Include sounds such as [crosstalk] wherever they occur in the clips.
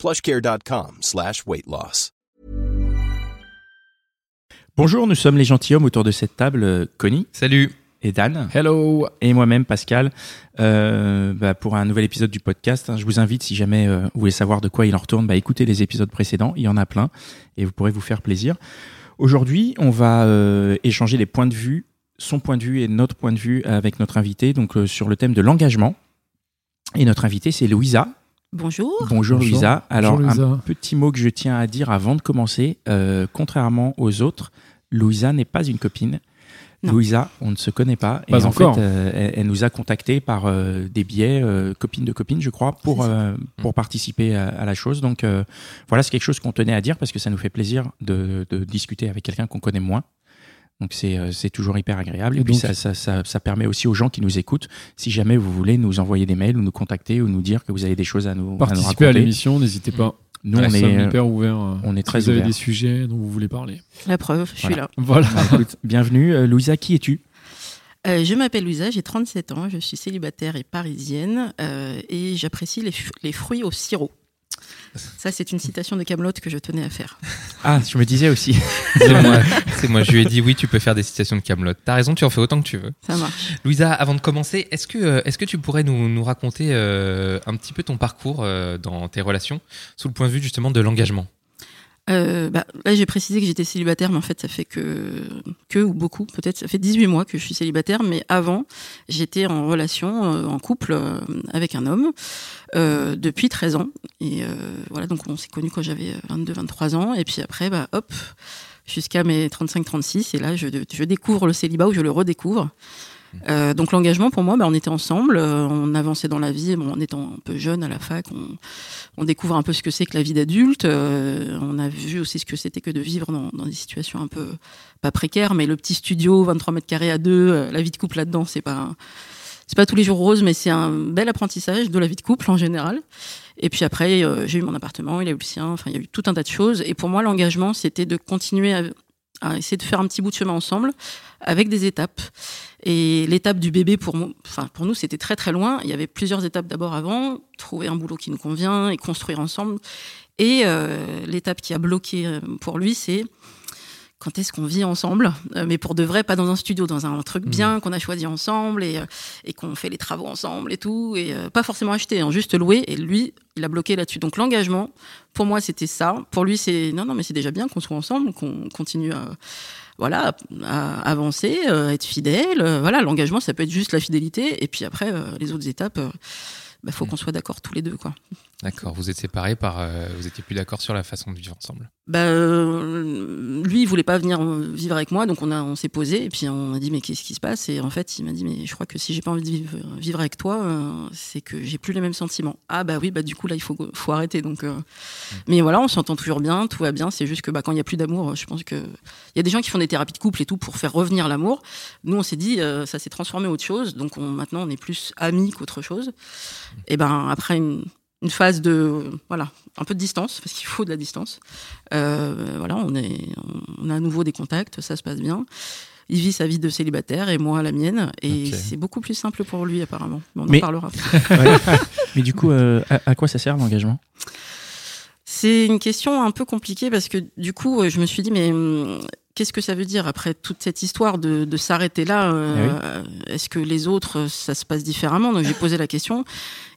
plushcare.com slash weight loss. Bonjour, nous sommes les gentilshommes autour de cette table, euh, Connie Salut. et Dan, Hello. et moi-même, Pascal, euh, bah, pour un nouvel épisode du podcast. hein. Je vous invite, si jamais euh, vous voulez savoir de quoi il en retourne, bah, écoutez les épisodes précédents, il y en a plein, et vous pourrez vous faire plaisir. Aujourd'hui, on va euh, échanger les points de vue, son point de vue et notre point de vue avec notre invité, donc euh, sur le thème de l'engagement. Et notre invité, c'est Louisa. Bonjour. Bonjour, Bonjour. Louisa. Alors, Bonjour, Louisa. un petit mot que je tiens à dire avant de commencer. euh, contrairement aux autres, Louisa n'est pas une copine. Non. Louisa, on ne se connaît pas. Pas et en encore. fait, euh, elle, elle nous a contactés par euh, des biais, euh, copines de copines, je crois, pour, euh, pour participer à, à la chose. Donc, euh, voilà, c'est quelque chose qu'on tenait à dire parce que ça nous fait plaisir de, de discuter avec quelqu'un qu'on connaît moins. Donc, c'est euh, c'est toujours hyper agréable. Et, Et puis, donc- ça, ça, ça, ça permet aussi aux gens qui nous écoutent, si jamais vous voulez nous envoyer des mails ou nous contacter ou nous dire que vous avez des choses à nous, à nous Participez à raconter. l'émission, n'hésitez pas. Nous, on est, sommes euh, hyper ouverts. euh, on est si très vous avez des sujets dont vous voulez parler. La preuve, je suis là. [laughs] Voilà. Bah, écoute, bienvenue. Euh, Louisa, qui es-tu? Euh, je m'appelle Louisa, j'ai 37 ans, je suis célibataire et parisienne euh, et j'apprécie les fruits au sirop. Ça, c'est une citation de Camelot que je tenais à faire. Ah, je me disais aussi. [laughs] C'est moi. C'est moi. Je lui ai dit oui, tu peux faire des citations de Camelot. T'as raison, tu en fais autant que tu veux. Ça marche. Louisa, avant de commencer, est-ce que euh, est-ce que tu pourrais nous, nous raconter euh, un petit peu ton parcours euh, dans tes relations sous le point de vue justement de l'engagement? Euh, bah, là, j'ai précisé que j'étais célibataire, mais en fait, ça fait que, que ou beaucoup, peut-être, ça fait 18 mois que je suis célibataire, mais avant, j'étais en relation, euh, en couple euh, avec un homme euh, depuis 13 ans. Et euh, voilà, donc on s'est connus quand j'avais 22, 23 ans, et puis après, bah, hop, jusqu'à mes 35, 36, et là, je, je découvre le célibat ou je le redécouvre. Euh, donc l'engagement pour moi, bah, on était ensemble, euh, on avançait dans la vie, bon, en étant un peu jeune à la fac, on, on découvre un peu ce que c'est que la vie d'adulte. euh, on a vu aussi ce que c'était que de vivre dans, dans des situations un peu pas précaires, mais le petit studio, 23 mètres carrés à deux, euh, la vie de couple là-dedans, c'est pas c'est pas tous les jours rose, mais c'est un bel apprentissage de la vie de couple en général. Et puis après, euh, j'ai eu mon appartement, il a eu le sien. Enfin, il y a eu tout un tas de choses. Et pour moi, l'engagement, c'était de continuer à, essayer de faire un petit bout de chemin ensemble, avec des étapes. Et l'étape du bébé, pour, enfin, pour nous, c'était très très loin. Il y avait plusieurs étapes d'abord avant, trouver un boulot qui nous convient et construire ensemble. Et euh, l'étape qui a bloqué euh, pour lui, c'est quand est-ce qu'on vit ensemble, Euh, mais pour de vrai, pas dans un studio, dans un truc bien qu'on a choisi ensemble et, euh, et qu'on fait les travaux ensemble et tout, et euh, pas forcément acheter, hein, juste louer. Et lui, il a bloqué là-dessus. Donc l'engagement, pour moi, c'était ça. Pour lui, c'est non, non, mais c'est déjà bien qu'on soit ensemble, qu'on continue à voilà, à avancer, euh, être fidèle. voilà, l'engagement, ça peut être juste la fidélité. Et puis après, les autres étapes, il bah, faut qu'on soit d'accord tous les deux, quoi. D'accord. Vous êtes séparés par. euh, vous étiez plus d'accord sur la façon de vivre ensemble. Bah, euh, lui, il voulait pas venir vivre avec moi, donc on a, on s'est posé et puis on a dit mais qu'est-ce qui se passe? Et en fait, il m'a dit mais je crois que si j'ai pas envie de vivre, vivre avec toi, euh, c'est que j'ai plus les mêmes sentiments. Ah bah oui, bah du coup là il faut, faut arrêter. Donc, euh, mais voilà, on s'entend toujours bien, tout va bien. C'est juste que bah quand il y a plus d'amour, je pense que il y a des gens qui font des thérapies de couple et tout pour faire revenir l'amour. Nous, on s'est dit ça s'est transformé en autre chose, donc on, maintenant on est plus amis qu'autre chose. Et ben après une une phase de voilà un peu de distance parce qu'il faut de la distance. Euh, voilà on est on a à nouveau des contacts ça se passe bien. Il vit sa vie de célibataire et moi la mienne et c'est beaucoup plus simple pour lui apparemment. Mais on Mais- en parlera [laughs] Mais du coup, euh, à, à quoi ça sert l'engagement? C'est une question un peu compliquée parce que du coup euh, je me suis dit mais hum, qu'est-ce que ça veut dire après toute cette histoire de, de s'arrêter là euh, Est-ce que les autres, euh, ça se passe différemment? Donc j'ai posé la question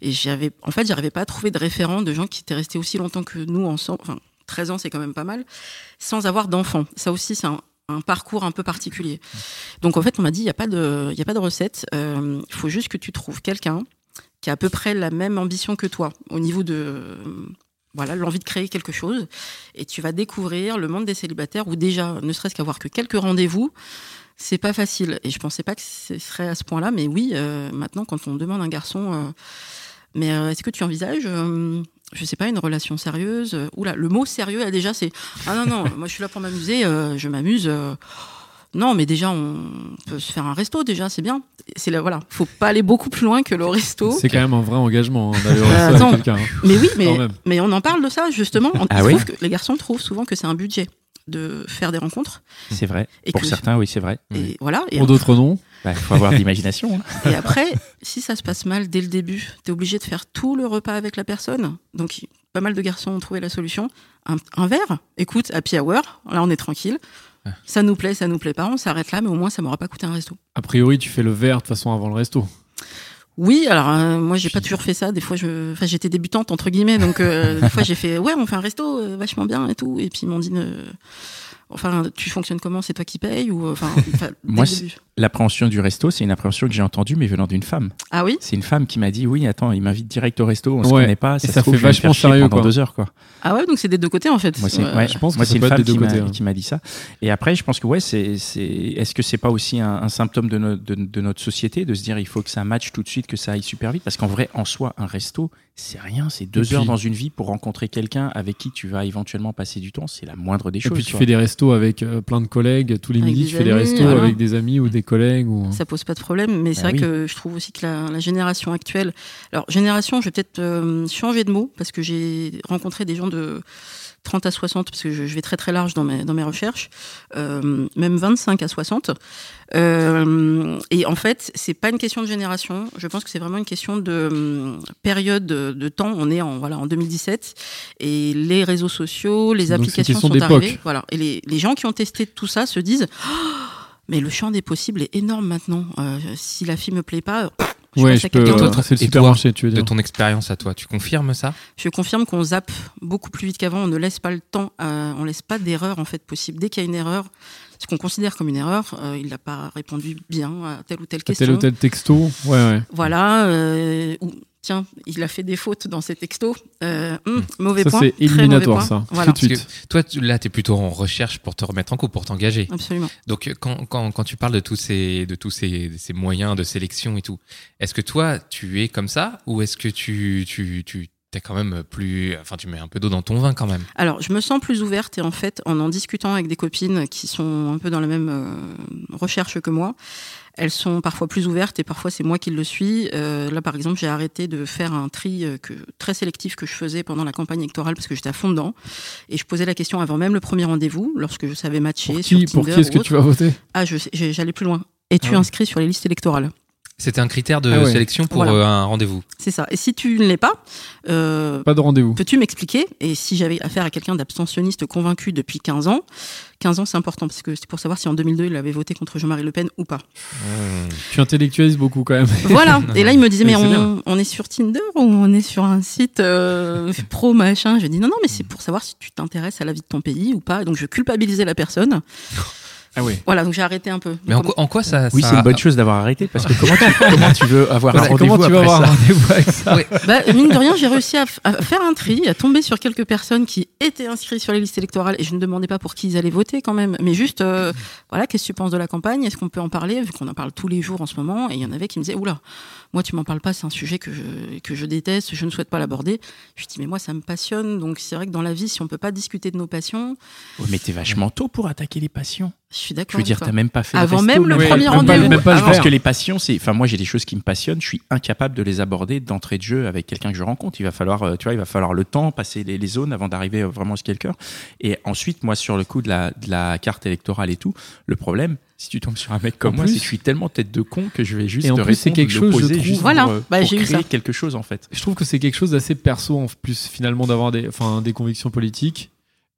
et j'avais, en fait, j'arrivais pas à trouver de référent de gens qui étaient restés aussi longtemps que nous ensemble. Enfin, 13 ans, c'est quand même pas mal, sans avoir d'enfants. Ça aussi, c'est un, un parcours un peu particulier. Donc en fait, on m'a dit, il n'y a pas de, y a pas de recette. Euh, Il faut juste que tu trouves quelqu'un qui a à peu près la même ambition que toi au niveau de euh, voilà l'envie de créer quelque chose et tu vas découvrir le monde des célibataires où déjà ne serait-ce qu'avoir que quelques rendez-vous c'est pas facile et je pensais pas que ce serait à ce point-là mais oui euh, maintenant quand on demande un garçon euh, mais euh, est-ce que tu envisages je sais pas, une relation sérieuse? oula, le mot sérieux, là, déjà, c'est ah non non, moi je suis là pour m'amuser, je m'amuse. Non, mais déjà, on peut se faire un resto, déjà, c'est bien. C'est là, voilà, faut pas aller beaucoup plus loin que le resto. C'est quand même un vrai engagement hein, d'aller au Euh, [laughs] resto avec quelqu'un. hein. Mais oui, mais, on en parle de ça, justement. On Ah oui que, les garçons trouvent souvent que c'est un budget de faire des rencontres. C'est vrai. Et Pour que- certains, oui, c'est vrai. Et voilà. Et Pour d'autres non. Il faut avoir de l'imagination. hein. [laughs] Et après, si ça se passe mal dès le début, t'es obligé de faire tout le repas avec la personne. Donc, pas mal de garçons ont trouvé la solution. Un, un verre, écoute, happy hour, là on est tranquille. Ça nous plaît, ça nous plaît pas, on s'arrête là, mais au moins ça m'aura pas coûté un resto. A priori, tu fais le verre de toute façon avant le resto. Oui, alors euh, moi j'ai pas toujours fait ça. Des fois, je, enfin j'étais débutante entre guillemets, donc euh, des fois j'ai fait ouais, on fait un resto euh, vachement bien et tout. Et puis ils m'ont dit, enfin tu fonctionnes comment? C'est toi qui payes ou enfin [laughs] Moi. L'appréhension du resto, c'est une appréhension que j'ai entendue, mais venant d'une femme. Ah oui, C'est une femme qui m'a dit oui, attends, il m'invite direct au resto, on se Ouais. connaît pas, ça, Et se ça trouve, fait vachement sérieux, pendant quoi. deux heures quoi. ah ouais, donc c'est des deux côtés en fait. Moi, c'est Ouais. je pense moi, c'est une femme des deux qui m'a- côtés, hein. qui m'a dit ça. Et après, je pense que ouais, c'est c'est est-ce que c'est pas aussi un, un symptôme de, no- de, de notre société de se dire il faut que ça matche tout de suite, que ça aille super vite? Parce qu'en vrai, en soi, un resto, c'est rien, c'est deux Et heures dans une vie pour rencontrer quelqu'un avec qui tu vas éventuellement passer du temps, c'est la moindre des Et choses. puis tu quoi. fais des restos avec euh, plein de collègues. Tous les Avec midis, tu fais des restos voilà. avec des amis ou des collègues. Ou... Ça pose pas de problème, mais c'est Bah vrai oui. que je trouve aussi que la, la génération actuelle. Alors, génération, je vais peut-être euh, changer de mot parce que j'ai rencontré des gens de 30 à 60, parce que je, je vais très très large dans mes, dans mes recherches, euh, même 25 à 60. Euh, et en fait, c'est pas une question de génération. Je pense que c'est vraiment une question de hum, période de, de temps. On est en voilà en 2017 et les réseaux sociaux, les applications sont arrivées. Voilà. Et les, les gens qui ont testé tout ça se disent. Oh, [gasps] mais le champ des possibles est énorme maintenant. Euh, si la fille me plaît pas, je ouais, je à peux. toi, le toi, supermarché, tu veux De ton expérience à toi, tu confirmes ça? Je confirme qu'on zappe beaucoup plus vite qu'avant. On ne laisse pas le temps, à- on laisse pas d'erreur en fait possible. Dès qu'il y a une erreur, ce qu'on considère comme une erreur, euh, il n'a pas répondu bien à telle ou telle question. Tel ou tel texto. Ouais, ouais. Voilà. euh, ou tiens, il a fait des fautes dans ses textos. Euh, hum, mauvais Ça, point. c'est très mauvais éliminatoire, point. ça. Voilà. Tout de Parce suite. que toi, tu- là, tu es plutôt en recherche pour te remettre en couple, pour t'engager. Absolument. Donc, quand, quand, quand tu parles de tous, ces, de tous ces, ces moyens de sélection et tout, est-ce que toi, tu es comme ça ou est-ce que tu, tu, tu es quand même plus. Enfin, tu mets un peu d'eau dans ton vin quand même? Alors, je me sens plus ouverte et en fait, en en discutant avec des copines qui sont un peu dans la même euh, recherche que moi, elles sont parfois plus ouvertes et parfois c'est moi qui le suis. Euh, là, par exemple, j'ai arrêté de faire un tri euh, que, très sélectif que je faisais pendant la campagne électorale parce que j'étais à fond dedans et je posais la question avant même le premier rendez-vous, lorsque je savais matcher Pour qui, Tinder pour qui est-ce que tu vas voter? Ah, je sais- j'ai- j'allais plus loin. Es-tu Ah ouais. inscrit sur les listes électorales? C'était un critère de Ah ouais. sélection pour Voilà. euh, un rendez-vous. C'est ça. Et si tu ne l'es pas, euh, Pas de rendez-vous. Peux-tu m'expliquer? Et si j'avais affaire à quelqu'un d'abstentionniste convaincu depuis 15 ans, 15 ans c'est important parce que c'est pour savoir si en 2002 il avait voté contre Jean-Marie Le Pen ou pas. Tu intellectualises beaucoup quand même. Voilà. [laughs] Et là il me disait mais on, on est sur Tinder ou on est sur un site euh, [laughs] pro machin? Je dis non non mais c'est pour savoir si tu t'intéresses à la vie de ton pays ou pas. Donc je culpabilisais la personne. [laughs] Ah oui. Voilà donc j'ai arrêté un peu. Mais en quoi, en quoi ça. Oui, ça- c'est une bonne chose d'avoir arrêté parce que comment tu, [laughs] comment tu veux avoir un rendez-vous après avoir un avec ça Ouais. Bah, mine de rien, j'ai réussi à faire un tri, à tomber sur quelques personnes qui étaient inscrites sur les listes électorales et je ne demandais pas pour qui ils allaient voter quand même, mais juste, euh, voilà, qu'est-ce que tu penses de la campagne? Est-ce qu'on peut en parler Vu qu'on en parle tous les jours en ce moment, et il y en avait qui me disaient, oula, moi tu m'en parles pas, c'est un sujet que je, que je déteste, je ne souhaite pas l'aborder. Je dis, mais moi ça me passionne, donc c'est vrai que dans la vie, si on peut pas discuter de nos passions, Ouais, mais t'es vachement tôt pour attaquer les passions. je suis Je d'accord. veux avec dire, t'as même pas fait Avant le même le Oui, premier rendez-vous. le Je pense faire. que les passions, c'est. Enfin, moi, j'ai des choses qui me passionnent. Je suis incapable de les aborder d'entrée de jeu avec quelqu'un que je rencontre. Il va falloir, euh, tu vois, il va falloir le temps, passer les, les zones avant d'arriver euh, vraiment à ce quelqu'un. Et ensuite, moi, sur le coup de la, de la carte électorale et tout, le problème, si tu tombes sur un mec comme En moi, plus- c'est que je suis tellement tête de con que je vais juste Et en te plus, c'est quelque chose, je trouve- juste Voilà, pour, euh, bah, pour j'ai eu créer ça. quelque chose en fait. Je trouve que c'est quelque chose d'assez perso en plus finalement d'avoir des, enfin, des convictions politiques,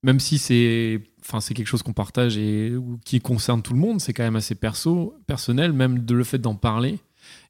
même si c'est, enfin, c'est quelque chose qu'on partage et ou qui concerne tout le monde, c'est quand même assez perso, personnel, même de le fait d'en parler.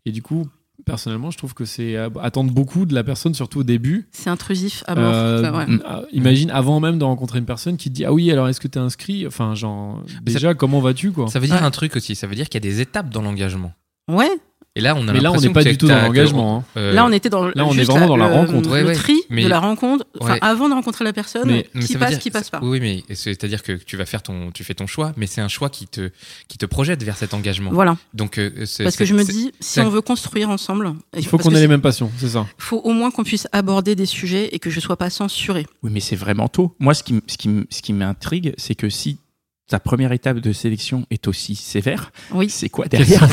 Et du coup, personnellement, je trouve que c'est euh, attendre beaucoup de la personne, surtout au début. C'est intrusif à mort. Euh, Enfin, ouais. euh, imagine avant même de rencontrer une personne qui te dit ah oui alors est-ce que tu es inscrit? Enfin genre déjà comment vas-tu quoi? Ça veut dire Ouais. un truc aussi. Ça veut dire qu'il y a des étapes dans l'engagement. Ouais. Et là, on a Mais là, on n'est pas du tout dans l'engagement. hein. euh, Là, on était dans là, on est vraiment dans la le- rencontre. Ouais, le ouais. tri Mais- de la rencontre, enfin, Ouais. avant de rencontrer la personne, mais, mais qui passe, dire- qui passe pas. Oui, mais c'est-à-dire que tu vas faire ton, tu fais ton choix, mais c'est un choix qui te, qui te projette vers cet engagement. Voilà, Donc, euh, parce que je me dis, si on veut construire ensemble, Il faut qu'on ait les mêmes passions, c'est ça. faut au moins qu'on puisse aborder des sujets et que je sois pas censurée. Oui, mais c'est vraiment tôt. Moi, ce qui, ce qui, ce qui m'intrigue, c'est que si ta première étape de sélection est aussi sévère, Oui. c'est quoi derrière [laughs]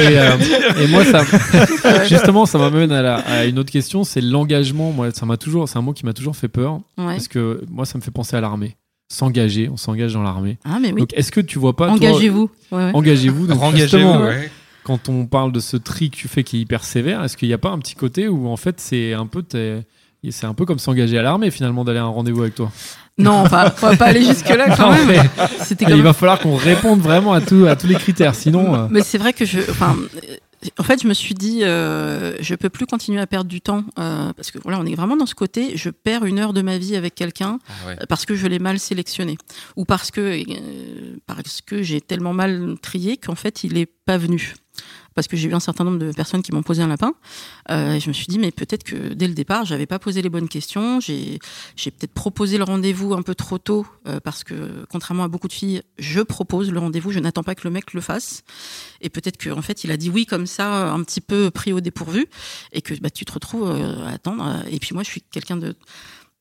Et, euh, et moi, ça, [laughs] justement, ça m'amène à, une autre question, c'est l'engagement. Moi, ça m'a toujours, c'est un mot qui m'a toujours fait peur Ouais. parce que moi, ça me fait penser à l'armée. S'engager, on s'engage dans l'armée. Ah, mais oui. Donc, est-ce que tu vois pas Engagez-vous. Ouais, ouais. Engagez-vous. Donc, Engagez-vous, quand on parle de ce tri que tu fais qui est hyper sévère, est-ce qu'il n'y a pas un petit côté où en fait c'est un peu t'es- c'est un peu comme s'engager à l'armée finalement d'aller à un rendez-vous avec toi? Non, enfin, on va pas aller jusque là [laughs] quand Non, même. C'était Il même- va falloir qu'on réponde vraiment à, tout, à tous les critères, sinon. euh, Mais c'est vrai que je, enfin, en fait, je me suis dit, euh, je peux plus continuer à perdre du temps euh, parce que voilà, on est vraiment dans ce côté. Je perds une heure de ma vie avec quelqu'un Ah ouais. parce que je l'ai mal sélectionné ou parce que euh, parce que j'ai tellement mal trié qu'en fait, il est pas venu. Parce que j'ai eu un certain nombre de personnes qui m'ont posé un lapin. Euh, et je me suis dit, mais peut-être que dès le départ, j'avais pas posé les bonnes questions. J'ai, peut-être proposé le rendez-vous un peu trop tôt, euh, parce que contrairement à beaucoup de filles, je propose le rendez-vous, je n'attends pas que le mec le fasse. Et peut-être qu'en en fait, il a dit oui comme ça, un petit peu pris au dépourvu, et que bah, tu te retrouves euh, à attendre. Et puis moi, je suis quelqu'un de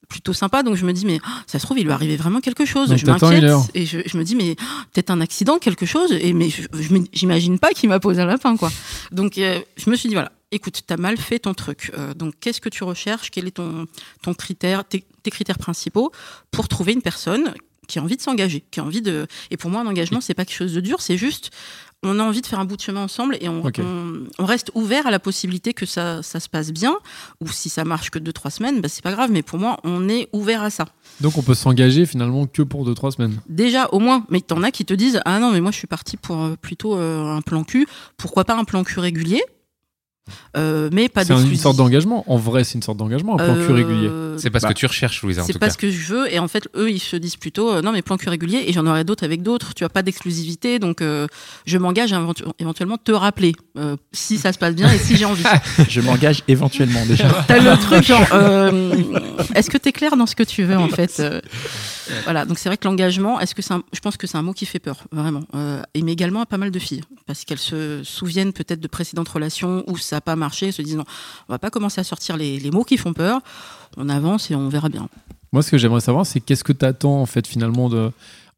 plutôt sympa, donc je me dis, mais oh, ça se trouve, il lui arrivait vraiment quelque chose. Donc je m'inquiète, et je, je me dis, mais oh, peut-être un accident, quelque chose, et mais je- je j'imagine pas qu'il m'a posé un lapin, quoi. Donc euh, je me suis dit, voilà, écoute, t'as mal fait ton truc. Euh, donc qu'est-ce que tu recherches? Quel est ton, ton critère, tes, tes critères principaux pour trouver une personne qui a envie de s'engager, qui a envie de. Et pour moi, un engagement, c'est pas quelque chose de dur, c'est juste. On a envie de faire un bout de chemin ensemble et on, Ok. on, on reste ouvert à la possibilité que ça, ça se passe bien. Ou si ça marche que deux, trois semaines, bah, c'est pas grave. Mais pour moi, on est ouvert à ça. Donc on peut s'engager finalement que pour 2-3 semaines. Déjà, au moins, mais t'en as qui te disent Ah non, mais moi je suis parti pour euh, plutôt euh, un plan cul. Pourquoi pas un plan cul régulier? Euh, Mais pas C'est une sorte d'engagement. En vrai, c'est une sorte d'engagement, un plan cul régulier. Euh, C'est pas ce Bah, que tu recherches, Louisa, c'est pas cas. ce que je veux. Et en fait, eux, ils se disent plutôt euh, non, mais plan cul régulier. Et j'en aurai d'autres avec d'autres. Tu as pas d'exclusivité. Donc, euh, je m'engage à éventu- éventuellement te rappeler euh, si ça se passe bien et si j'ai envie. [laughs] Je m'engage éventuellement déjà. [laughs] T'as le truc genre, euh, est-ce que t'es clair dans ce que tu veux en fait Euh, Voilà, donc c'est vrai que l'engagement, est-ce que c'est un- je pense que c'est un mot qui fait peur, vraiment. Euh, et mais également à pas mal de filles, parce qu'elles se souviennent peut-être de précédentes relations où ça pas marché, se disent non, on va pas commencer à sortir les, mots qui font peur, on avance et on verra bien. Moi, ce que j'aimerais savoir, c'est qu'est-ce que tu en fait finalement de.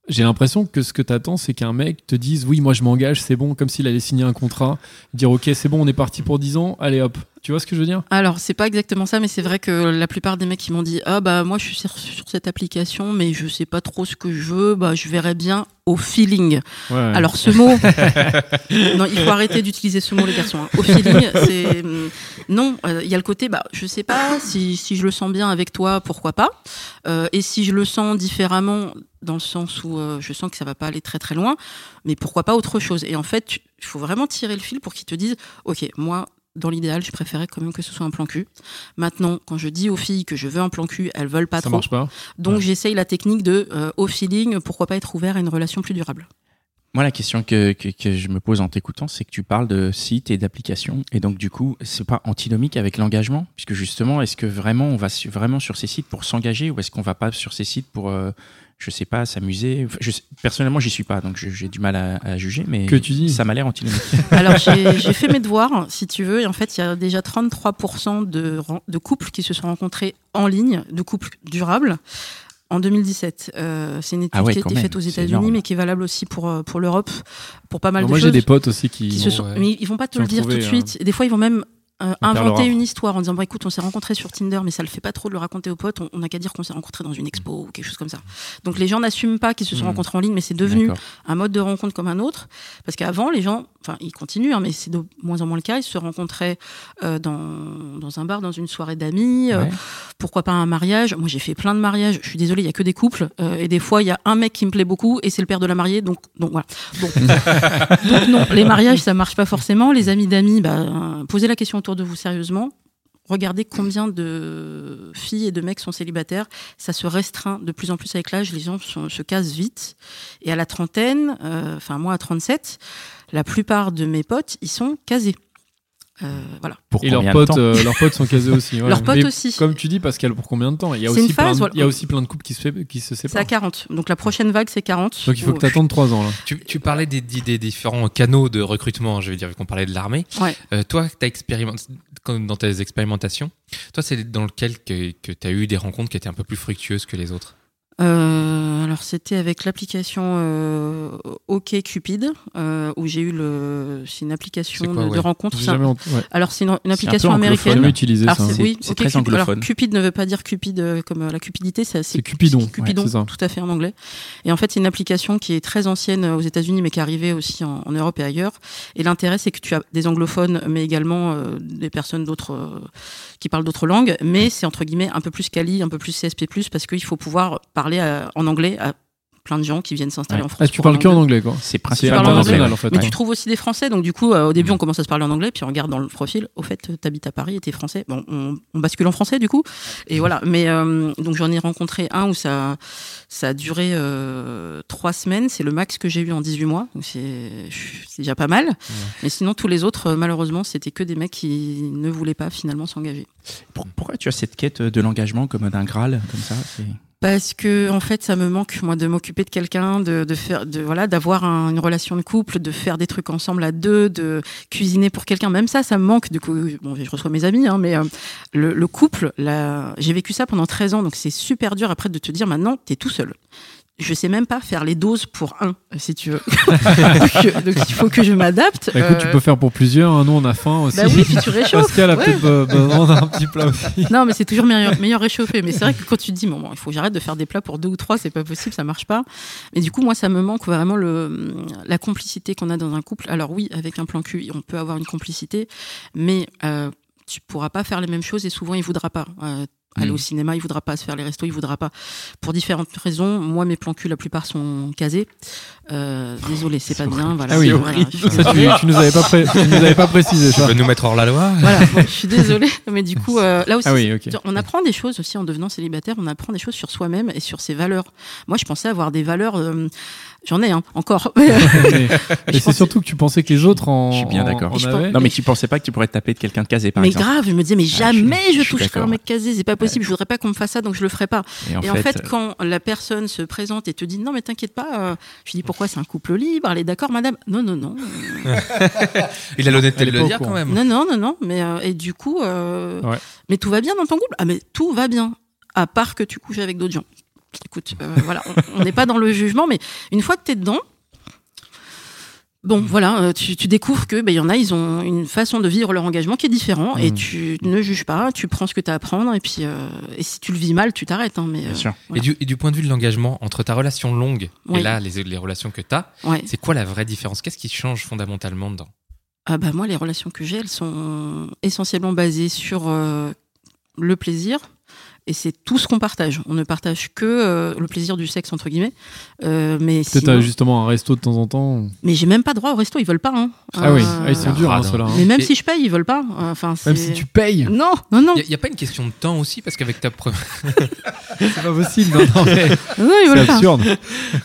J'ai l'impression que ce que tu c'est qu'un mec te dise oui, moi je m'engage, c'est bon, comme s'il allait signer un contrat, dire ok, c'est bon, on est parti pour 10 ans, allez hop. Tu vois ce que je veux dire? Alors, c'est pas exactement ça, mais c'est vrai que la plupart des mecs qui m'ont dit Ah, bah, moi, je suis sur, sur cette application, mais je sais pas trop ce que je veux, bah, je verrai bien au feeling. Ouais. Alors ce mot, [laughs] non, il faut arrêter d'utiliser ce mot les garçons. hein. Au feeling, c'est hum, non. euh, Il y a le côté, bah, je sais pas si, si je le sens bien avec toi, pourquoi pas. Euh, et si je le sens différemment, dans le sens où euh, je sens que ça va pas aller très très loin, mais pourquoi pas autre chose. Et en fait, il faut vraiment tirer le fil pour qu'ils te disent, ok, moi. Dans l'idéal, je préférais quand même que ce soit un plan cul. Maintenant, quand je dis aux filles que je veux un plan cul, elles veulent pas ça trop. marche pas. Donc Ouais. j'essaye la technique de euh, au feeling, pourquoi pas être ouvert à une relation plus durable. Moi, la question que, que, que je me pose en t'écoutant, c'est que tu parles de sites et d'applications. Et donc, du coup, c'est pas antinomique avec l'engagement? Puisque justement, est-ce que vraiment on va su- vraiment sur ces sites pour s'engager ou est-ce qu'on va pas sur ces sites pour, euh, je sais pas, s'amuser Enfin, je sais- Personnellement, j'y suis pas, donc j'ai du mal à, à juger, mais Que tu dis ça m'a l'air antinomique. [laughs] Alors j'ai j'ai fait mes devoirs, si tu veux, et en fait il y a déjà 33% de, couples qui se sont rencontrés en ligne, de couples durables. En 2017, Euh, c'est une étude Ah ouais, qui a été même, faite aux États-Unis, mais qui est valable aussi pour euh, pour l'Europe, pour pas mal Alors de moi, j'ai choses. des potes aussi qui. qui se sont, ouais. mais ils vont pas te le dire trouvé, tout de suite. Et des fois, ils vont même euh, inventer une histoire en disant bon écoute on s'est rencontrés sur Tinder mais ça le fait pas trop de le raconter aux potes on- n'a qu'à dire qu'on s'est rencontrés dans une expo ou quelque chose comme ça. Donc les gens n'assument pas qu'ils se sont Hmm. rencontrés en ligne mais c'est devenu un mode de rencontre comme un autre. Parce qu'avant les gens enfin ils continuent hein, mais c'est de moins en moins le cas. Ils se rencontraient euh, dans, dans un bar dans une soirée d'amis euh, Ouais. pourquoi pas un mariage. Moi j'ai fait plein de mariages. Je suis désolée il y a que des couples et des fois il y a un mec qui me plaît beaucoup et c'est le père de la mariée donc donc voilà. Donc, [laughs] donc non les mariages ça marche pas forcément. Les amis d'amis bah, posez la question autour de vous sérieusement regardez combien de filles et de mecs sont célibataires. Ça se restreint de plus en plus avec l'âge. Les gens se, se casent vite. Et à la trentaine, euh, enfin moi à 37, la plupart de mes potes, ils sont casés. Euh, voilà. Pour Et leurs combien de potes, temps euh, leurs potes sont casés aussi. ouais. Leurs potes Mais aussi. Comme tu dis, Pascal, pour combien de temps? Il y a C'est aussi une phase, plein de- voilà. il y a aussi plein de couples qui se, fait- qui se C'est à séparent. 40. Donc la prochaine vague, c'est 40. Donc il faut que tu attendes 3 ans là. Tu, tu parlais des, des- des différents canaux de recrutement, je veux dire, vu qu'on parlait de l'armée. Ouais. Euh, toi, as expérimenté, dans tes expérimentations, toi, c'est dans lequel que, que tu as eu des rencontres qui étaient un peu plus fructueuses que les autres? Euh, alors c'était avec l'application euh, OK Cupid euh, où j'ai eu le c'est une application quoi, de, rencontre. Un- ouais. Alors c'est une, une un application J'ai américaine. jamais utilisé Alors, ça. c'est- C'est- oui, très Cupid. Alors. Cupid ne veut pas dire Cupid euh, comme euh, la cupidité, c'est C'est Cupidon. Cupidon, Ouais, c'est ça. tout à fait en anglais. Et en fait, c'est une application qui est très ancienne euh, aux États-Unis, mais qui est arrivée aussi en, en Europe et ailleurs. Et l'intérêt, c'est que tu as des anglophones, mais également des personnes d'autres qui parlent d'autres langues. Mais c'est entre guillemets un peu plus quali, un peu plus CSP+, parce qu'il faut pouvoir parler à- en anglais à plein de gens qui viennent s'installer Ouais. en France. Ah, tu parles un que en anglais. quoi. C'est principalement en anglais, international en fait. Mais ouais. tu trouves aussi des Français, donc du coup, euh, au début, Mm. on commence à se parler en anglais, puis on regarde dans le profil. Au fait, t'habites à Paris et t'es français. Bon, on, on bascule en français du coup. Et voilà. Mais euh, donc j'en ai rencontré un où ça, ça a duré euh, trois semaines. C'est le max que j'ai eu en 18 mois. Donc c'est déjà pas mal. Mais sinon, tous les autres, euh, malheureusement, c'était que des mecs qui ne voulaient pas finalement s'engager. Pour- Pourquoi tu as cette quête de l'engagement comme d'un Graal, comme ça? Parce que en fait, ça me manque moi de m'occuper de quelqu'un, de, de faire, de voilà, d'avoir un- une relation de couple, de faire des trucs ensemble à deux, de cuisiner pour quelqu'un. Même ça, ça me manque. Du coup, bon, je reçois mes amis, hein, mais euh, le, le couple, là, j'ai vécu ça pendant 13 ans, donc c'est super dur après de te dire maintenant, t'es tout seul. Je sais même pas faire les doses pour un, si tu veux. [laughs] donc, donc, il faut que je m'adapte. Bah, écoute, tu Euh, peux faire pour plusieurs. hein. Nous, on a faim aussi. bah oui, puis tu [laughs] réchauffes. Pascal a Ouais. peut-être euh, besoin d'un petit plat aussi. [laughs] Non, mais c'est toujours meilleur, meilleur réchauffé. Mais c'est vrai que quand tu te dis, bon, bon, il faut que j'arrête de faire des plats pour deux ou trois, c'est pas possible, ça marche pas. Mais du coup, moi, ça me manque vraiment le, la complicité qu'on a dans un couple. Alors oui, avec un plan cul, on peut avoir une complicité, mais euh, tu pourras pas faire les mêmes choses et souvent, il voudra pas. Euh, Aller au cinéma, il voudra pas se faire les restos, il voudra pas. Pour différentes raisons, moi mes plans cul, la plupart sont casés. Euh, désolé, c'est pas bien. Voilà, Ah oui, voilà, Ça, tu, tu nous avais pas, pré- tu nous avais pas précisé Tu veux nous mettre hors la loi? Voilà, bon, je suis désolée, mais du coup, euh, là aussi, Ah oui, ok. on apprend des choses aussi en devenant célibataire, on apprend des choses sur soi-même et sur ses valeurs. Moi, je pensais avoir des valeurs, euh, j'en ai hein, encore. [laughs] Mais, [laughs] Je mais c'est surtout que tu pensais que les autres en. Je suis bien d'accord. Non, mais tu pensais pas que tu pourrais te taper de quelqu'un de casé, par mais exemple grave, je me disais, mais Ah, je jamais je je, toucherai un mec casé, c'est pas possible, je voudrais pas qu'on me fasse ça, donc je le ferai pas. Et en et en fait, euh, quand la personne se présente et te dit, non, mais t'inquiète pas, euh, je lui dis, pourquoi c'est un couple libre, elle est d'accord, madame Non, non, non. [laughs] Il a l'honnêteté de le dire quand même. Non, non, non, non. Mais, euh, et du coup, euh, Ouais. mais tout va bien dans ton couple? Ah, mais tout va bien. À part que tu couches avec d'autres gens. Écoute, euh, [laughs] voilà, on- n'est pas dans le jugement, mais une fois que tu es dedans, bon, voilà, euh, tu, tu découvres que ben, il y en a, ils ont une façon de vivre leur engagement qui est différent, et Mm. tu ne juges pas, tu prends ce que tu as à prendre, et puis, euh, et si tu le vis mal, tu t'arrêtes. Hein, mais, Bien euh, sûr. Et du, et du point de vue de l'engagement, entre ta relation longue et là, les, les relations que tu as, ouais. c'est quoi la vraie différence? Qu'est-ce qui change fondamentalement dedans? Ah bah moi, les relations que j'ai, elles sont essentiellement basées sur euh, le plaisir. Et c'est tout ce qu'on partage. On ne partage que euh, le plaisir du sexe, entre guillemets. Euh, mais Peut-être sinon- euh, justement un resto de temps en temps. mais j'ai même pas droit au resto, ils veulent pas. Hein. Ah oui, Euh, ah, ils sont durs, hein, radin. ceux-là. hein. Mais même Et- si je paye, ils veulent pas. Enfin, Même c'est- si tu payes, Non, non, non. Il n'y a, pas une question de temps aussi Parce qu'avec ta première. [laughs] c'est pas possible. Non, non, mais Non, ils c'est veulent pas. absurde.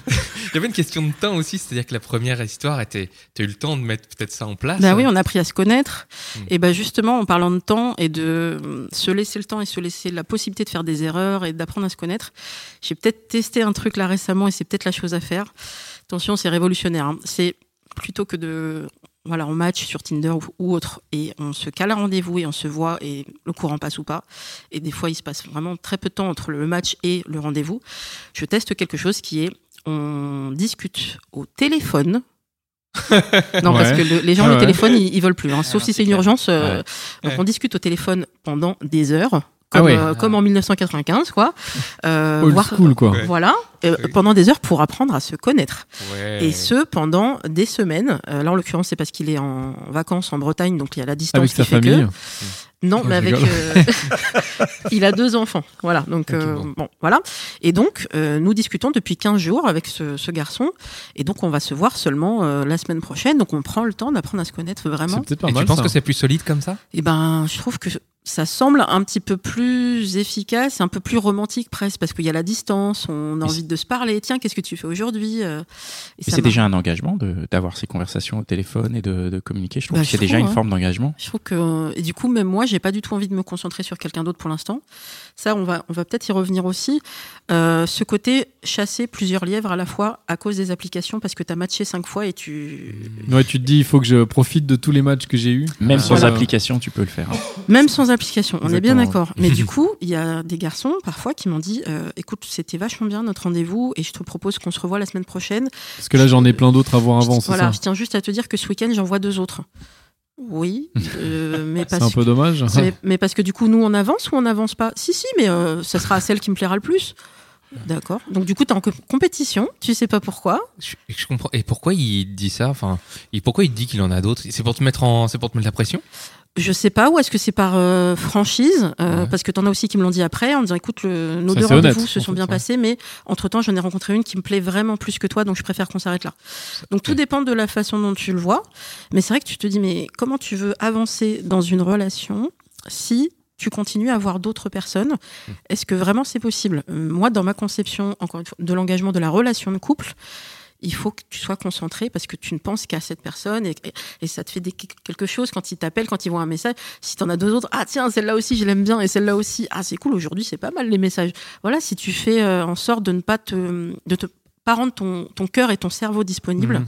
Il y avait une question de temps aussi, c'est-à-dire que la première histoire était. Tu as eu le temps de mettre peut-être ça en place Bah oui, on a appris à se connaître. Mm. Et bah justement, en parlant de temps et de se laisser le temps et se laisser la possibilité de faire des erreurs et d'apprendre à se connaître, j'ai peut-être testé un truc là récemment et c'est peut-être la chose à faire. Attention, c'est révolutionnaire. hein. C'est plutôt que de voilà, on match sur Tinder ou, autre et on se cale un rendez-vous et on se voit et le courant passe ou pas. Et des fois, il se passe vraiment très peu de temps entre le match et le rendez-vous. Je teste quelque chose qui est on discute au téléphone. [laughs] non, parce que le- les gens, Ouais, le ouais. téléphone, ils, ils veulent plus. hein, sauf Ah, si c'est une clair. urgence. euh, Ouais. Donc on discute au téléphone pendant des heures, Ah euh, comme en 1995, quoi. Euh, Old voire- school, quoi. Ouais. Voilà, euh, pendant des heures pour apprendre à se connaître. Ouais. Et ce, pendant des semaines. Euh, là, en l'occurrence, c'est parce qu'il est en vacances en Bretagne, donc il y a la distance Avec qui fait que- famille. non, mais avec. euh, [laughs] il a deux enfants. Voilà. Donc, Ok, euh, bon. bon. voilà. Et donc, euh, nous discutons depuis 15 jours avec ce, ce garçon. Et donc, on va se voir seulement euh, la semaine prochaine. Donc, on prend le temps d'apprendre à se connaître vraiment. C'est peut-être pas Et mal. tu penses que c'est plus solide comme ça? Et ben, je trouve que ça semble un petit peu plus efficace, un peu plus romantique presque, parce qu'il y a la distance, on a envie de se parler. Tiens, qu'est-ce que tu fais aujourd'hui euh, C'est déjà un engagement d'avoir ces conversations au téléphone et de, de communiquer. Je trouve Bah, que c'est je déjà une hein. forme d'engagement. Je trouve que et du coup même moi j'ai pas du tout envie de me concentrer sur quelqu'un d'autre pour l'instant. Ça on va on va peut-être y revenir aussi. Euh, ce côté chasser plusieurs lièvres à la fois à cause des applications parce que tu as matché cinq fois et tu Ouais, tu te dis, il faut que je profite de tous les matchs que j'ai eus. Même Euh, sans voilà. application, tu peux le faire. hein. même sans application. On est bien d'accord. Mais du [laughs] coup il y a des garçons parfois qui m'ont dit euh, écoute c'était vachement bien notre rendez-vous et je te propose qu'on se revoie la semaine prochaine. Parce que là, j'en ai plein d'autres à voir avant, c'est voilà ça je tiens juste à te dire que ce week-end j'en vois deux autres. Oui, euh, [laughs] mais C'est parce un peu dommage. Mais, mais parce que du coup, nous, on avance ou on n'avance pas? Si, si, mais euh, ça sera celle qui me plaira le plus. D'accord. Donc, du coup, tu es en co- compétition, tu sais pas pourquoi. Je, je comprends. Et pourquoi il dit ça? Enfin, et pourquoi il dit qu'il en a d'autres? C'est pour te mettre en, c'est pour te mettre la pression? Je sais pas, ou est-ce que c'est par euh, franchise euh, Ouais. Parce que tu en as aussi qui me l'ont dit après, en disant écoute, le- nos deux rendez-vous se sont bien passés, mais entre temps, j'en ai rencontré une qui me plaît vraiment plus que toi, donc je préfère qu'on s'arrête là. Donc, tout Ouais. dépend de la façon dont tu le vois. Mais c'est vrai que tu te dis mais comment tu veux avancer dans une relation si tu continues à voir d'autres personnes? Mmh. Est-ce que vraiment c'est possible? Moi, dans ma conception, encore une fois, de l'engagement de la relation de couple, il faut que tu sois concentré parce que tu ne penses qu'à cette personne et, et- et ça te fait des- quelque chose quand ils t'appellent, quand ils voient un message. Si tu en as deux autres, ah tiens, celle-là aussi, je l'aime bien et celle-là aussi, ah c'est cool, aujourd'hui c'est pas mal les messages. Voilà, si tu fais euh, en sorte de ne pas te, de te pas rendre ton, ton cœur et ton cerveau disponibles, Mhm.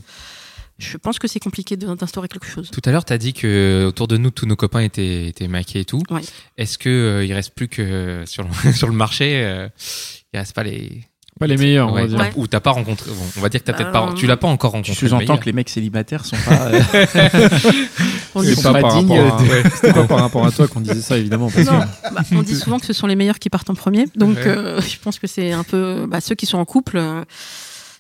je pense que c'est compliqué d'instaurer quelque chose. Tout à l'heure, tu as dit que autour de nous, tous nos copains étaient, étaient maqués et tout. Ouais. Est-ce que euh, il reste plus que sur le, [laughs] sur le marché, euh, il reste pas les Pas les meilleurs, on va dire. Ou t'as pas rencontré. bon, on va dire que t'as peut-être Bah, pas. Tu l'as pas encore Tu rencontré. sous-entends le meilleur. que les mecs célibataires sont pas. [laughs] euh, On Ils dit, sont pas pas par dignes rapport à- de- ouais, C'était pas par rapport à toi qu'on disait ça, évidemment. parce que- Non, bah, on dit souvent que ce sont les meilleurs qui partent en premier. Donc, Ouais. euh, je pense que c'est un peu bah, ceux qui sont en couple. euh,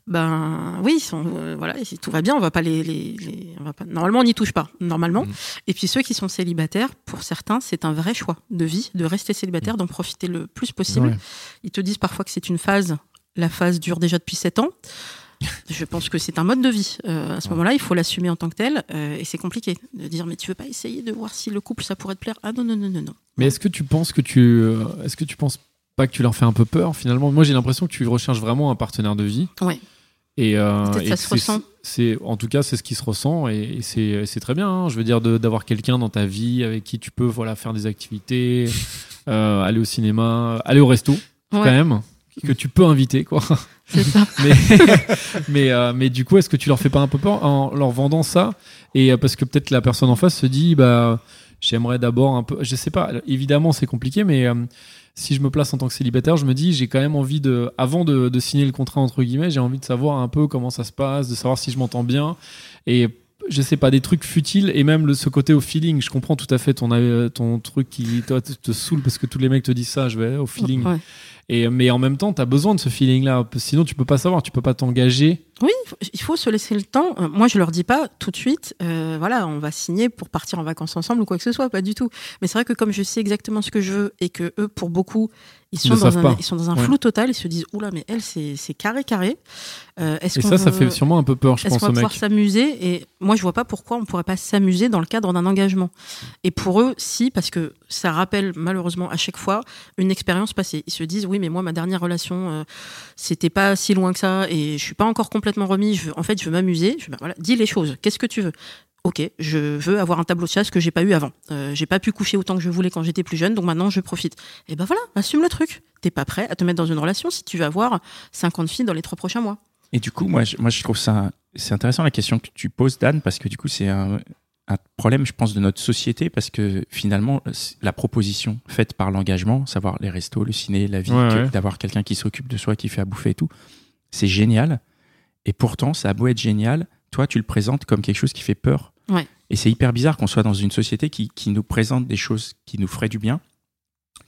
ben oui, ils sont, euh, voilà, si tout va bien, on va pas les, les- les- on va pas, normalement on n'y touche pas, normalement. Mm. Et puis ceux qui sont célibataires, pour certains, c'est un vrai choix de vie, de rester célibataire, d'en profiter le plus possible. Ouais. Ils te disent parfois que c'est une phase. La phase dure déjà depuis 7 ans. Je pense que c'est un mode de vie. Euh, à ce moment-là, il faut l'assumer en tant que tel. euh, et c'est compliqué de dire, mais tu veux pas essayer de voir si le couple, ça pourrait te plaire? Ah non, non, non, non, non. Mais est-ce que tu penses que tu, euh, est-ce que tu penses pas que tu leur fais un peu peur finalement? Moi, j'ai l'impression que tu recherches vraiment un partenaire de vie. Ouais. Et, Peut-être et ça se ressent. C'est, en tout cas, c'est ce qui se ressent et, et c'est, c'est très bien. hein. Je veux dire d'avoir quelqu'un dans ta vie avec qui tu peux voilà faire des activités, [laughs] aller au cinéma, aller au resto quand même que tu peux inviter quoi. [laughs] C'est ça. mais [laughs] mais euh, mais du coup est-ce que tu leur fais pas un peu peur en leur vendant ça? Et euh, parce que peut-être la personne en face se dit bah j'aimerais d'abord un peu je sais pas évidemment c'est compliqué mais euh, si je me place en tant que célibataire je me dis j'ai quand même envie de avant de, de signer le contrat entre guillemets j'ai envie de savoir un peu comment ça se passe de savoir si je m'entends bien et je sais pas des trucs futiles et même le, ce côté au feeling je comprends tout à fait ton ton truc qui toi te, te saoule parce que tous les mecs te disent ça je vais au feeling Ouais. Et mais en même temps tu as besoin de ce feeling là sinon tu peux pas savoir tu peux pas t'engager Oui, il faut- se laisser le temps. Euh, Moi, je leur dis pas tout de suite, euh, voilà, on va signer pour partir en vacances ensemble ou quoi que ce soit, pas du tout. Mais c'est vrai que comme je sais exactement ce que je veux et que eux, pour beaucoup, ils sont, dans un, ils sont dans un Ouais. flou total, ils se disent, oula, mais elle, c'est carré, carré. Euh, est-ce Et ça, ça fait sûrement un peu peur, je Est-ce pense, qu'on va pouvoir s'amuser Et moi, je vois pas pourquoi on pourrait pas s'amuser dans le cadre d'un engagement. Et pour eux, si, parce que ça rappelle malheureusement à chaque fois une expérience passée. Ils se disent, oui, mais moi, ma dernière relation, euh, c'était pas si loin que ça, et je suis pas encore complètement remis. Je veux, en fait, je veux m'amuser. Je veux, ben voilà, dis les choses. Qu'est-ce que tu veux? Ok, je veux avoir un tableau de chasse que j'ai pas eu avant. Euh, j'ai pas pu coucher autant que je voulais quand j'étais plus jeune, donc maintenant je profite. Et ben voilà, assume le truc. T'es pas prêt à te mettre dans une relation si tu veux avoir 50 filles dans les trois prochains mois. Et du coup, moi, je, moi, je trouve ça c'est intéressant la question que tu poses, Dan, parce que du coup, c'est un, un problème, je pense, de notre société, parce que finalement, la proposition faite par l'engagement, savoir les restos, le ciné, la vie, Ouais, que- ouais. d'avoir quelqu'un qui s'occupe de soi, qui fait à bouffer et tout, c'est génial. Et pourtant, ça a beau être génial, toi, tu le présentes comme quelque chose qui fait peur. Ouais. Et c'est hyper bizarre qu'on soit dans une société qui, qui nous présente des choses qui nous feraient du bien,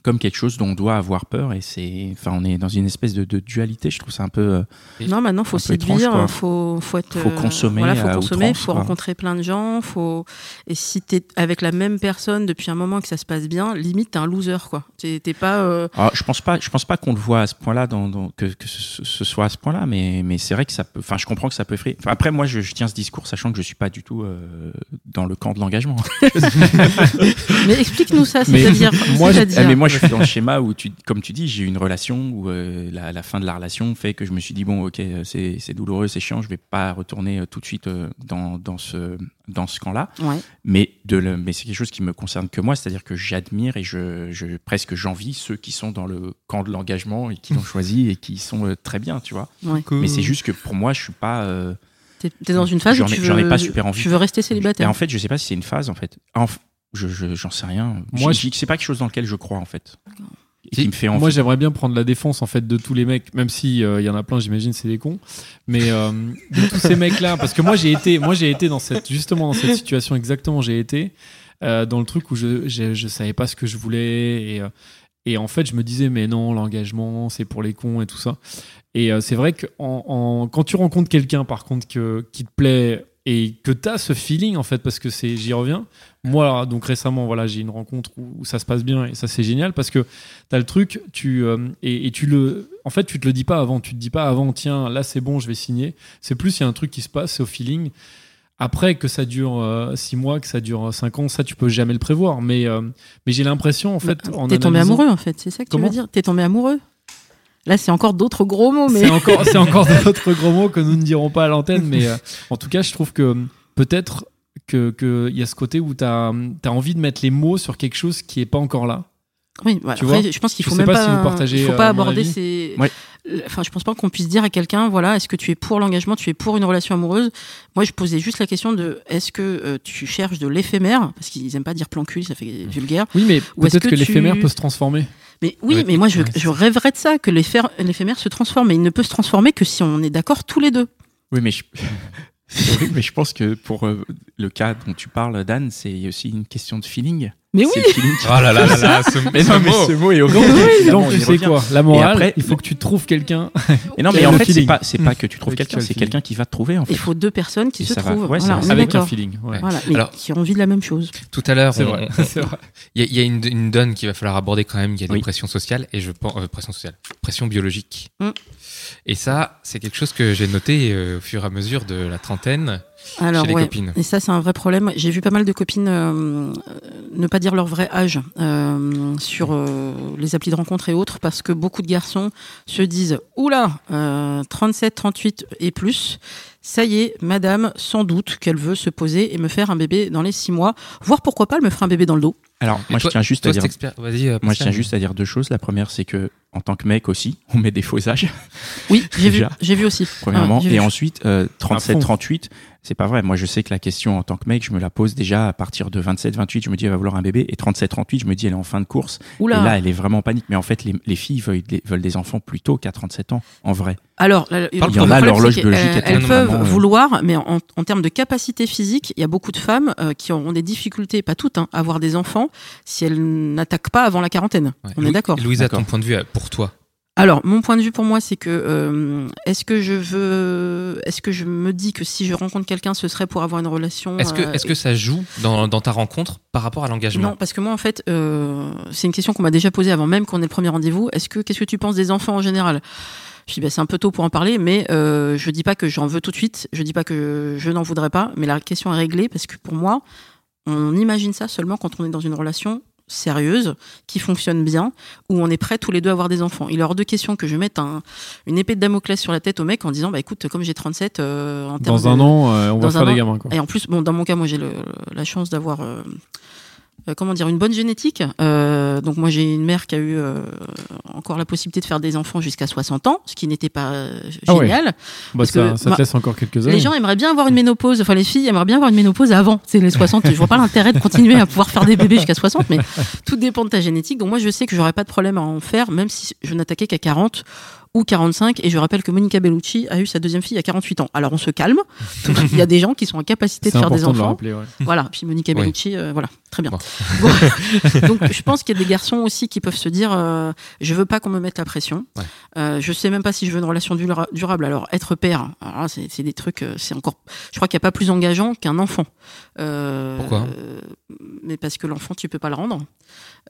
comme quelque chose dont on doit avoir peur et c'est enfin on est dans une espèce de, de dualité je trouve ça un peu euh, Et- Non, maintenant, faut séduire, faut, faut être. Faut euh, consommer Voilà, faut consommer, outrance, faut quoi. rencontrer plein de gens, faut. Et si t'es avec la même personne depuis un moment que ça se passe bien, limite t'es un loser, quoi. T'es pas. euh, Alors, je pense pas, je pense pas qu'on le voit à ce point-là, dans, dans- que, que ce, ce soit à ce point-là, mais, mais c'est vrai que ça peut. Enfin, je comprends que ça peut effrayer. Enfin, après, moi, je, je tiens ce discours, sachant que je suis pas du tout euh, dans le camp de l'engagement. [laughs] Mais explique-nous ça, c'est-à-dire. moi, ah, mais moi, je suis dans le schéma où, tu, comme tu dis, j'ai eu une relation où euh, la, la fin de la relation fait que je me suis dit bon, ok, euh, c'est c'est douloureux, c'est chiant, je vais pas retourner euh, tout de suite euh, dans, dans ce dans ce camp-là. Ouais. Mais de le, mais c'est quelque chose qui me concerne que moi, c'est-à-dire que j'admire et je, je presque j'envie ceux qui sont dans le camp de l'engagement et qui l'ont [laughs] choisi et qui sont euh, très bien, tu vois. ouais. Mais c'est juste que pour moi, je suis pas. euh, T'es dans une phase où tu j'en ai veux, pas super envie. tu veux rester Et célibataire. en fait, je sais pas si c'est une phase en fait. Je je- j'en sais rien. Moi, je- c'est pas quelque chose dans lequel je crois en fait. Et qui me fait envie. Moi, j'aimerais bien prendre la défense en fait de tous les mecs, même si euh, il y en a plein, j'imagine, c'est des cons. Mais euh, de tous ces mecs-là, parce que moi, j'ai été, moi, j'ai été dans cette, justement dans cette situation exactement. J'ai été euh, dans le truc où je, je, je savais pas ce que je voulais et, et en fait, je me disais, mais non, l'engagement, c'est pour les cons et tout ça. Et c'est vrai que en, en- quand tu rencontres quelqu'un, par contre, que, qui te plaît et que tu as ce feeling, en fait, parce que c'est, j'y reviens. Moi, donc récemment, voilà, j'ai une rencontre où, où ça se passe bien et ça, c'est génial parce que T'as le truc, tu euh, et, et tu le, en fait, tu te le dis pas avant. Tu te dis pas avant, tiens, là c'est bon, je vais signer. C'est plus il y a un truc qui se passe, c'est au feeling. Après que ça dure 6 mois, que ça dure 5 ans, ça tu peux jamais le prévoir. Mais euh, mais j'ai l'impression en fait, Bah, en T'es tombé amoureux, en fait, c'est ça que Comment tu veux dire? T'es tombé amoureux Là, c'est encore d'autres gros mots, mais. C'est encore, c'est [laughs] encore d'autres gros mots que nous ne dirons pas à l'antenne, mais euh, en tout cas, je trouve que peut-être que qu'il y a ce côté où tu as, envie de mettre les mots sur quelque chose qui est pas encore là. Oui, bah, Tu après, vois je pense qu'il faut même pas pas. si vous partagez, il faut euh, pas aborder ces. Ouais. Enfin, je pense pas qu'on puisse dire à quelqu'un, voilà, est-ce que tu es pour l'engagement, tu es pour une relation amoureuse? Moi, je posais juste la question de, est-ce que euh, tu cherches de l'éphémère, parce qu'ils aiment pas dire plan cul, ça fait vulgaire. Oui, mais peut-être que que, tu- l'éphémère peut se transformer. Mais oui, Ouais. mais moi, je, je rêverais de ça, que l'éphémère l'éphémère se transforme. Mais il ne peut se transformer que si on est d'accord tous les deux. Oui, mais je... [laughs] mais je pense que pour euh, le cas dont tu parles, Dan, c'est aussi une question de feeling. Mais oui. Oh là là là là, ce, Mais ce non, mais mot. ce mot est horrible. Donc, Évidemment, donc, on tu sais quoi La morale, après- il faut que tu trouves quelqu'un. Et non, mais en fait, c'est pas, c'est pas que tu trouves quelqu'un, quel c'est quelqu'un qui va te trouver en fait. il faut deux personnes qui Et se trouvent. Ouais, ça Voilà, Avec un d'accord. feeling. ouais. Voilà, mais Alors- qui ont envie de la même chose. Tout à l'heure, C'est on- vrai. on- [laughs] c'est vrai. Il y a, il y a une, une donne qu'il va falloir aborder quand même. Il y a des Oui. pressions sociales et je pense euh, pression sociale, pression biologique. Mm. Et ça, c'est quelque chose que j'ai noté euh, au fur et à mesure de la trentaine Alors, chez les ouais. copines. Et ça, c'est un vrai problème. J'ai vu pas mal de copines euh, ne pas dire leur vrai âge euh, sur euh, les applis de rencontre et autres parce que beaucoup de garçons se disent Oula, euh, 37, 38 et plus, ça y est, madame, sans doute qu'elle veut se poser et me faire un bébé dans les six mois, voire pourquoi pas, elle me fera un bébé dans le dos. Alors, Et moi, toi- je tiens juste à dire. cet expert, vas-y. Moi, je tiens juste à dire deux choses. La première, c'est que en tant que mec aussi, on met des faux âges, Oui, [laughs] j'ai vu, j'ai vu aussi. premièrement. Ah, et ensuite, euh, fond. 37-38, c'est pas vrai. Moi, je sais que la question en tant que mec, je me la pose déjà à partir de 27-28. Je me dis, elle va vouloir un bébé. Et 37-38, je me dis, elle est en fin de course. Oula. Et là, elle est vraiment en panique. Mais en fait, les, les filles veulent des, veulent des enfants plus tôt qu'à 37 ans, en vrai. Alors, la- Il y en a, l'horloge biologique est elles tellement peuvent vraiment, euh, vouloir, mais en, en termes de capacité physique, il y a beaucoup de femmes euh, qui auront des difficultés, pas toutes, hein, à avoir des enfants si elles n'attaquent pas avant la quarantaine. Ouais. On est d'accord. Louisa, ton D'accord. point de vue euh, pour toi Alors, mon point de vue pour moi, c'est que euh, est-ce que je veux, est-ce que je me dis que si je rencontre quelqu'un, ce serait pour avoir une relation Est-ce que, euh, est-ce que ça joue dans, dans ta rencontre par rapport à l'engagement Non, parce que moi, en fait, euh, c'est une question qu'on m'a déjà posée avant même qu'on ait le premier rendez-vous. Est-ce que, qu'est-ce que tu penses des enfants en général? Je dis, bah, c'est un peu tôt pour en parler, mais je dis pas que j'en veux tout de suite. Je dis pas que je n'en voudrais pas, mais la question est réglée parce que pour moi, on imagine ça seulement quand on est dans une relation sérieuse, qui fonctionne bien, où on est prêt tous les deux à avoir des enfants. Il est hors de question que je mette un, une épée de Damoclès sur la tête au mec en disant, bah écoute, comme j'ai 37, euh, en termes Dans un de- an, euh, on va faire des gamins. Quoi. et en plus, bon, dans mon cas, moi, j'ai la chance d'avoir, euh, euh, comment dire, une bonne génétique. Euh, donc moi, j'ai une mère qui a eu euh, encore la possibilité de faire des enfants jusqu'à 60 ans, ce qui n'était pas euh, Ah ouais. génial. Bah, parce ça, que, ça bah, te laisse encore quelques années. Les gens aimeraient bien avoir une ménopause, enfin les filles aimeraient bien avoir une ménopause avant, c'est les 60. Je vois pas l'intérêt de continuer à pouvoir faire des bébés jusqu'à 60, mais tout dépend de ta génétique. Donc moi, je sais que j'aurais pas de problème à en faire, même si je n'attaquais qu'à 40 ou 45. Et je rappelle que Monica Bellucci a eu sa deuxième fille à 48 ans. Alors on se calme. Il y a des gens qui sont en capacité de faire des important de le enfants. rappeler. ouais. Voilà, puis Monica Oui. Bellucci, euh, voilà, très bien. Bon. Bon. [laughs] Donc je pense qu'il y a des garçons aussi qui peuvent se dire euh, je veux pas qu'on me mette la pression. Ouais. Euh, je sais même pas si je veux une relation dura- durable. Alors être père, c'est des trucs, euh, c'est encore. Je crois qu'il n'y a pas plus engageant qu'un enfant. Euh, Pourquoi? Mais parce que l'enfant, tu peux pas le rendre.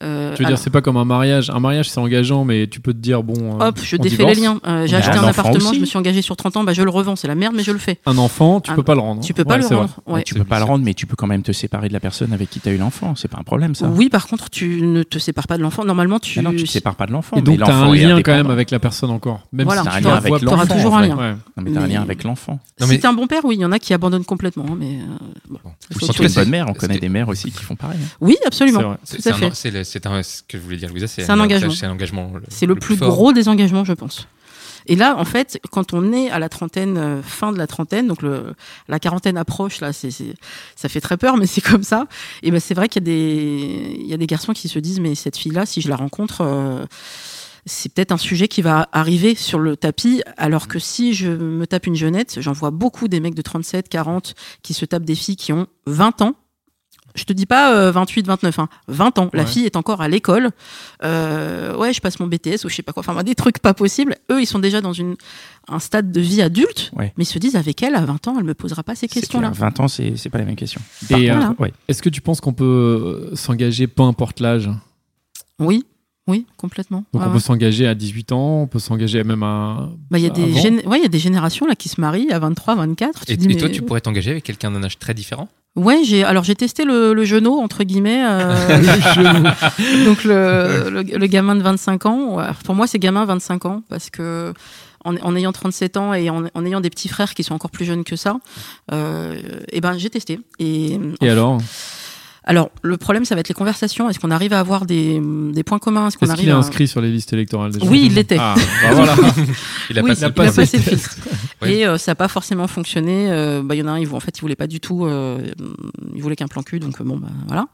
Euh, Tu veux alors, dire, c'est pas comme un mariage. Un mariage, c'est engageant, mais tu peux te dire, bon. euh, Hop, je défais divorce. les liens. Euh, J'ai Bah, acheté un appartement, aussi. je me suis engagé sur 30 ans, bah, je le revends. C'est la merde, mais je le fais. Un enfant, tu Un- peux pas le rendre. Tu peux pas Ouais, le rendre. ouais. Tu peux pas le rendre, mais tu peux quand même te séparer de la personne avec qui tu as eu l'enfant. C'est pas un problème, ça. Oui, par contre, tu ne te sépares pas de l'enfant. Normalement, tu. Ah non, tu te sépares pas de l'enfant. Et donc, tu as un lien quand même avec la personne encore. Même Voilà, si tu l'enfant. toujours un lien. Mais t'as un lien avec l'enfant. Si t'es un bon père, oui, il y en a qui abandonnent complètement. hein, mais euh, Surtout une bonne mère, on connaît des mères aussi qui font pareil. hein. oui, absolument. Tout c'est à fait. C'est un- ce que je voulais dire, Louisa, c'est un engagement. C'est un engagement. C'est le, plus gros des engagements, je pense. Et là, en fait, quand on est à la trentaine, euh, fin de la trentaine, donc le, la quarantaine approche, là, c'est- ça fait très peur, mais c'est comme ça. Et ben, c'est vrai qu'il y a des, il y a des garçons qui se disent, mais cette fille-là, si je la rencontre, euh, c'est peut-être un sujet qui va arriver sur le tapis, alors que si je me tape une jeunette, j'en vois beaucoup des mecs de 37, 40 qui se tapent des filles qui ont 20 ans. Je te dis pas euh, 28, 29, hein, 20 ans. La Ouais. fille est encore à l'école. Euh, ouais, je passe mon BTS ou je sais pas quoi. Enfin, des trucs pas possibles. Eux, ils sont déjà dans une, un stade de vie adulte, Ouais. mais ils se disent avec elle, à 20 ans, elle me posera pas ces questions-là. clair, 20 ans, c'est c'est pas la même question. Et, euh, ouais. Est-ce que tu penses qu'on peut euh, s'engager peu importe l'âge? Oui, oui, complètement. Donc Ouais, on peut s'engager à 18 ans, on peut s'engager même à. Bah, il y a des avant. gén- ouais, il y a des générations là qui se marient à 23, 24. Tu Et, te dis, et toi, tu pourrais t'engager avec quelqu'un d'un âge très différent? Ouais, j'ai alors j'ai testé le, le genou entre guillemets. euh, [laughs] [laughs] donc le, le, le gamin de 25 ans. ouais, pour moi, c'est gamin 25 ans parce que en, en ayant 37 ans et en, en ayant des petits frères qui sont encore plus jeunes que ça, euh, et ben j'ai testé. Et, Et alors? Alors le problème, ça va être les conversations. Est-ce qu'on arrive à avoir des, des points communs? Est-ce qu'on Est-ce qu'il arrive est à... inscrit sur les listes électorales déjà? Oui, il l'était. Ah, [laughs] bah voilà. Il a oui, passé il a le passé, le filtre. [laughs] Et euh, ça n'a pas forcément fonctionné. Euh, bah, Il y en a un, il, vou- en fait, il voulait pas du tout. Euh, il voulait qu'un plan cul, donc euh, bon, bah, voilà.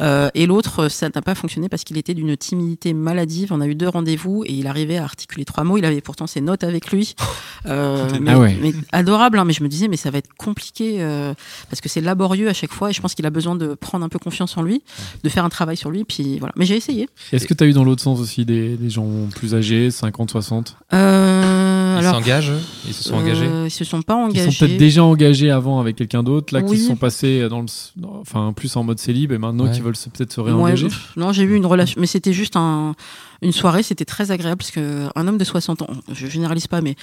Euh, et l'autre, ça n'a pas fonctionné parce qu'il était d'une timidité maladive. On a eu deux rendez-vous et il arrivait à articuler trois mots. Il avait pourtant ses notes avec lui. [laughs] Euh, mais, Ah ouais. mais adorable, hein, mais je me disais, mais ça va être compliqué euh, parce que c'est laborieux à chaque fois. Et je pense qu'il a besoin de prendre un peu confiance en lui, de faire un travail sur lui. Puis voilà. Mais j'ai essayé. Est-ce que tu as eu dans l'autre sens aussi des, des gens plus âgés, 50, 60 Euh, Ils alors, s'engagent Ils se sont engagés? euh, ils se sont pas engagés. sont peut-être déjà engagés avant avec quelqu'un d'autre, là, Oui. qui sont passés dans le, enfin, plus en mode célib et maintenant Ouais. qui veulent peut-être se réengager non, j'ai eu une relation, mais c'était juste un, une soirée, c'était très agréable parce que un homme de 60 ans, je généralise pas, mais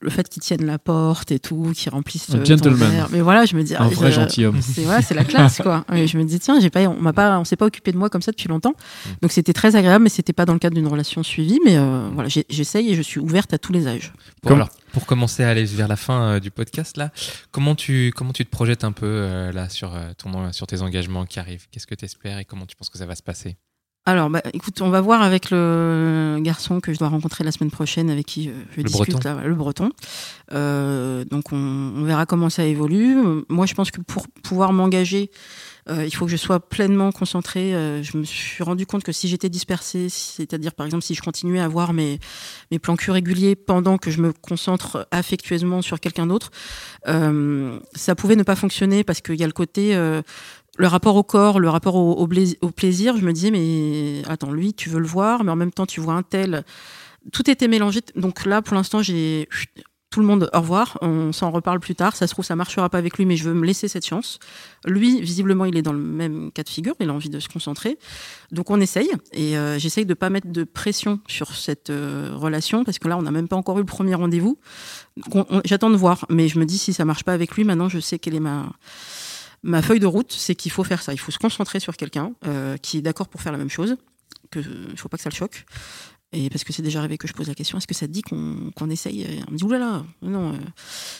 le fait qu'il tienne la porte et tout, qu'il remplisse Un ton gentleman. verre. mais voilà, je me dis, Un ah, vrai gentilhomme. c'est voilà, c'est la classe quoi. [laughs] Et je me dis tiens, j'ai pas, on m'a pas, on s'est pas occupé de moi comme ça depuis longtemps, donc c'était très agréable, mais c'était pas dans le cadre d'une relation suivie, mais euh, voilà, j'essaye et je suis ouverte à tous les âges. Bon, Comme- alors, pour commencer à aller vers la fin euh, du podcast, là, comment tu, comment tu te projettes un peu euh, là sur, euh, ton, sur tes engagements qui arrivent? Qu'est-ce que tu espères et comment tu penses que ça va se passer? Alors, bah, écoute, on va voir avec le garçon que je dois rencontrer la semaine prochaine, avec qui euh, je Le discute, breton. là, le breton. Euh, donc, on, on verra comment ça évolue. Moi, je pense que pour pouvoir m'engager, euh, il faut que je sois pleinement concentrée. Euh, je me suis rendu compte que si j'étais dispersée, c'est-à-dire, par exemple, si je continuais à avoir mes, mes plans cul réguliers pendant que je me concentre affectueusement sur quelqu'un d'autre, euh, ça pouvait ne pas fonctionner parce qu'il y a le côté euh, le rapport au corps, le rapport au, plaisir, je me disais, mais attends, lui, tu veux le voir, mais en même temps, tu vois un tel. Tout était mélangé. Donc là, pour l'instant, j'ai tout le monde, au revoir, on s'en reparle plus tard. Ça se trouve, ça marchera pas avec lui, mais je veux me laisser cette chance. Lui, visiblement, il est dans le même cas de figure, il a envie de se concentrer. Donc on essaye, et euh, j'essaye de pas mettre de pression sur cette euh, relation, parce que là, on n'a même pas encore eu le premier rendez-vous. J'attends de voir, mais je me dis, si ça marche pas avec lui, maintenant, je sais quelle est ma ma feuille de route, c'est qu'il faut faire ça. Il faut se concentrer sur quelqu'un euh, qui est d'accord pour faire la même chose. Il faut pas que ça le choque. Et parce que c'est déjà arrivé que je pose la question, est-ce que ça te dit qu'on qu'on essaye? Et On me dit oulala, non, euh,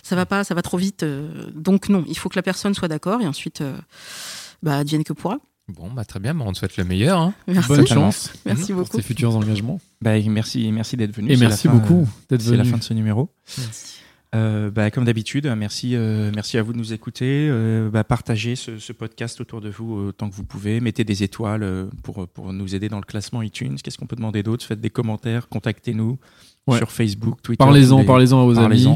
ça va pas, ça va trop vite. euh, donc non, il faut que la personne soit d'accord et ensuite, euh, bah, advienne que pourra. Bon, bah très bien, bah, on te souhaite le meilleur. hein. Merci, Bonne chance merci pour beaucoup. tes futurs engagements. Bah, merci, merci d'être venu. Et merci fin, beaucoup euh, d'être C'est la venu. fin de ce numéro. Euh, bah, comme d'habitude, merci, euh, merci à vous de nous écouter. Euh, bah, partagez ce, ce podcast autour de vous autant que vous pouvez. Mettez des étoiles pour, pour nous aider dans le classement iTunes. Qu'est-ce qu'on peut demander d'autre? Faites des commentaires, contactez-nous Ouais. sur Facebook, Twitter. Parlez-en, parlez-en à vos amis.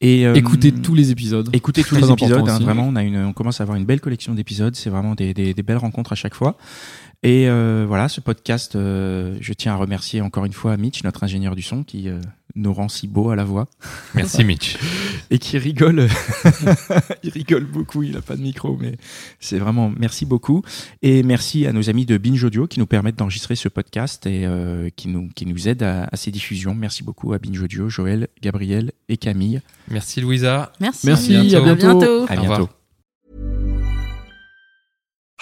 Et, euh, Écoutez tous les épisodes. Écoutez tous les épisodes. hein, vraiment, on, a une, on commence à avoir une belle collection d'épisodes. C'est vraiment des, des, des belles rencontres à chaque fois. Et euh, voilà, ce podcast, euh, je tiens à remercier encore une fois Mitch, notre ingénieur du son, qui euh, nous rend si beau à la voix Merci Mitch. [laughs] et qui rigole. [laughs] il rigole beaucoup. Il a pas de micro, mais c'est vraiment merci beaucoup. Et merci à nos amis de Binge Audio qui nous permettent d'enregistrer ce podcast et euh, qui nous qui nous aident à, à ses diffusions. Merci beaucoup à Binge Audio, Joël, Gabriel et Camille. Merci Louisa. Merci. Merci, à À bientôt. À Au revoir. bientôt.